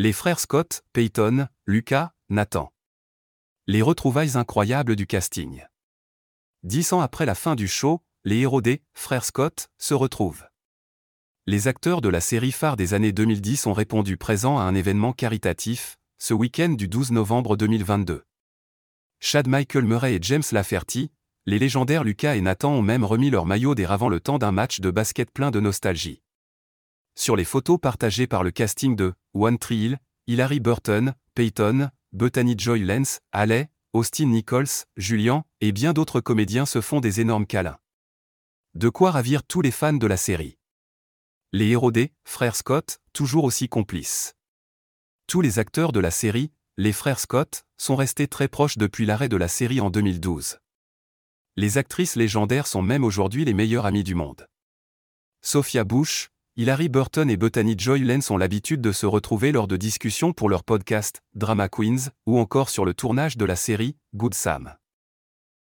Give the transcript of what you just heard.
Les frères Scott, Peyton, Lucas, Nathan. Les retrouvailles incroyables du casting. Dix ans après la fin du show, les héros des frères Scott se retrouvent. Les acteurs de la série phare des années 2010 ont répondu présent à un événement caritatif, ce week-end du 12 novembre 2022. Chad Michael Murray et James Laferty, les légendaires Lucas et Nathan ont même remis leur maillot des ravants le temps d'un match de basket plein de nostalgie. Sur les photos partagées par le casting de One Tree Hill, Hilary Burton, Peyton, Bethany Joy Lenz, Haley, Austin Nichols, Julian et bien d'autres comédiens se font des énormes câlins. De quoi ravir tous les fans de la série. Les héros des frères Scott, toujours aussi complices. Tous les acteurs de la série, les frères Scott, sont restés très proches depuis l'arrêt de la série en 2012. Les actrices légendaires sont même aujourd'hui les meilleures amies du monde. Sophia Bush, Hilary Burton et Bethany Joy Lenz ont l'habitude de se retrouver lors de discussions pour leur podcast, Drama Queens, ou encore sur le tournage de la série, Good Sam.